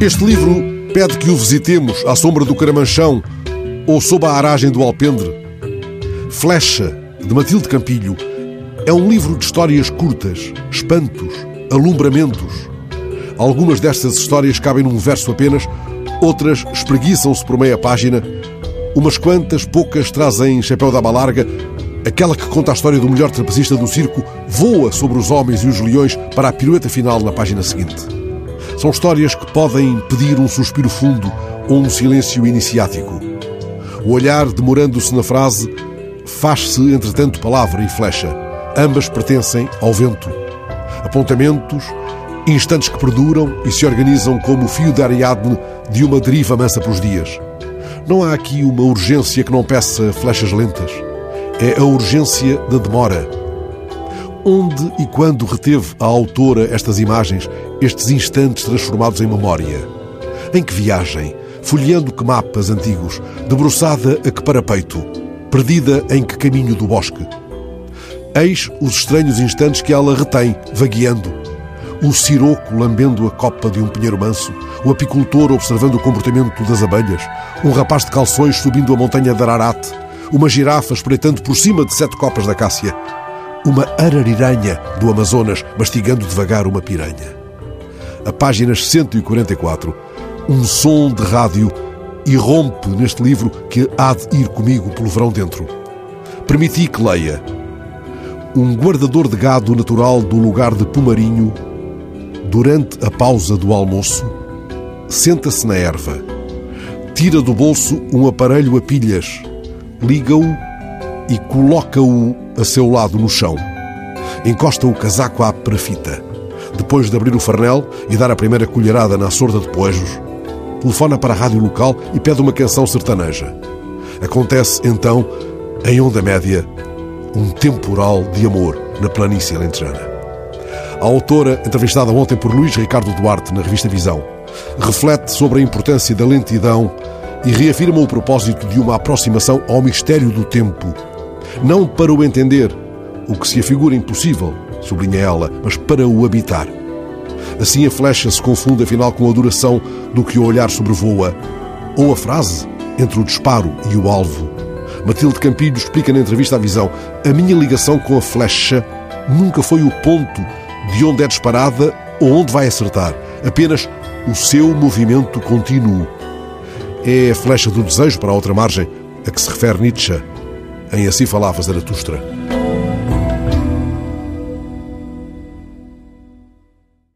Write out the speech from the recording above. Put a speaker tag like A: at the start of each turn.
A: Este livro pede que o visitemos à sombra do Caramanchão ou sob a aragem do Alpendre. Flecha, de Matilde Campilho, é um livro de histórias curtas, espantos, alumbramentos. Algumas destas histórias cabem num verso apenas, outras espreguiçam-se por meia página, umas quantas, poucas, trazem chapéu da larga. Aquela que conta a história do melhor trapezista do circo voa sobre os homens e os leões para a pirueta final na página seguinte. São histórias que podem pedir um suspiro fundo ou um silêncio iniciático. O olhar, demorando-se na frase, faz-se, entretanto, palavra e flecha. Ambas pertencem ao vento. Apontamentos, instantes que perduram e se organizam como o fio de Ariadne de uma deriva mansa pelos dias. Não há aqui uma urgência que não peça flechas lentas. É a urgência da demora. Onde e quando reteve a autora estas imagens, estes instantes transformados em memória? Em que viagem? Folheando que mapas antigos? Debruçada a que parapeito? Perdida em que caminho do bosque? Eis os estranhos instantes que ela retém, vagueando. O siroco lambendo a copa de um pinheiro manso, o apicultor observando o comportamento das abelhas, um rapaz de calções subindo a montanha de Ararat, uma girafa espreitando por cima de sete copas da cássia, uma arariranha do Amazonas mastigando devagar uma piranha. A páginas 144, um som de rádio irrompe neste livro que há de ir comigo pelo verão dentro. Permiti que leia. Um guardador de gado natural do lugar de Pumarinho, durante a pausa do almoço, senta-se na erva, tira do bolso um aparelho a pilhas, liga-o e coloca-o a seu lado no chão. Encosta o casaco à parafita. Depois de abrir o farnel e dar a primeira colherada na sorda de poejos, telefona para a rádio local e pede uma canção sertaneja. Acontece então, em onda média, um temporal de amor na planície alentejana. A autora, entrevistada ontem por Luís Ricardo Duarte na revista Visão, reflete sobre a importância da lentidão e reafirma o propósito de uma aproximação ao mistério do tempo, não para o entender, o que se afigura impossível, sublinha ela, mas para o habitar. Assim a flecha se confunde afinal com a duração do que o olhar sobrevoa, ou a frase entre o disparo e o alvo. Matilde Campilho explica na entrevista à Visão: a minha ligação com a flecha nunca foi o ponto de onde é disparada ou onde vai acertar, apenas o seu movimento contínuo. É a flecha do desejo para a outra margem a que se refere Nietzsche em Assim Falava Zaratustra.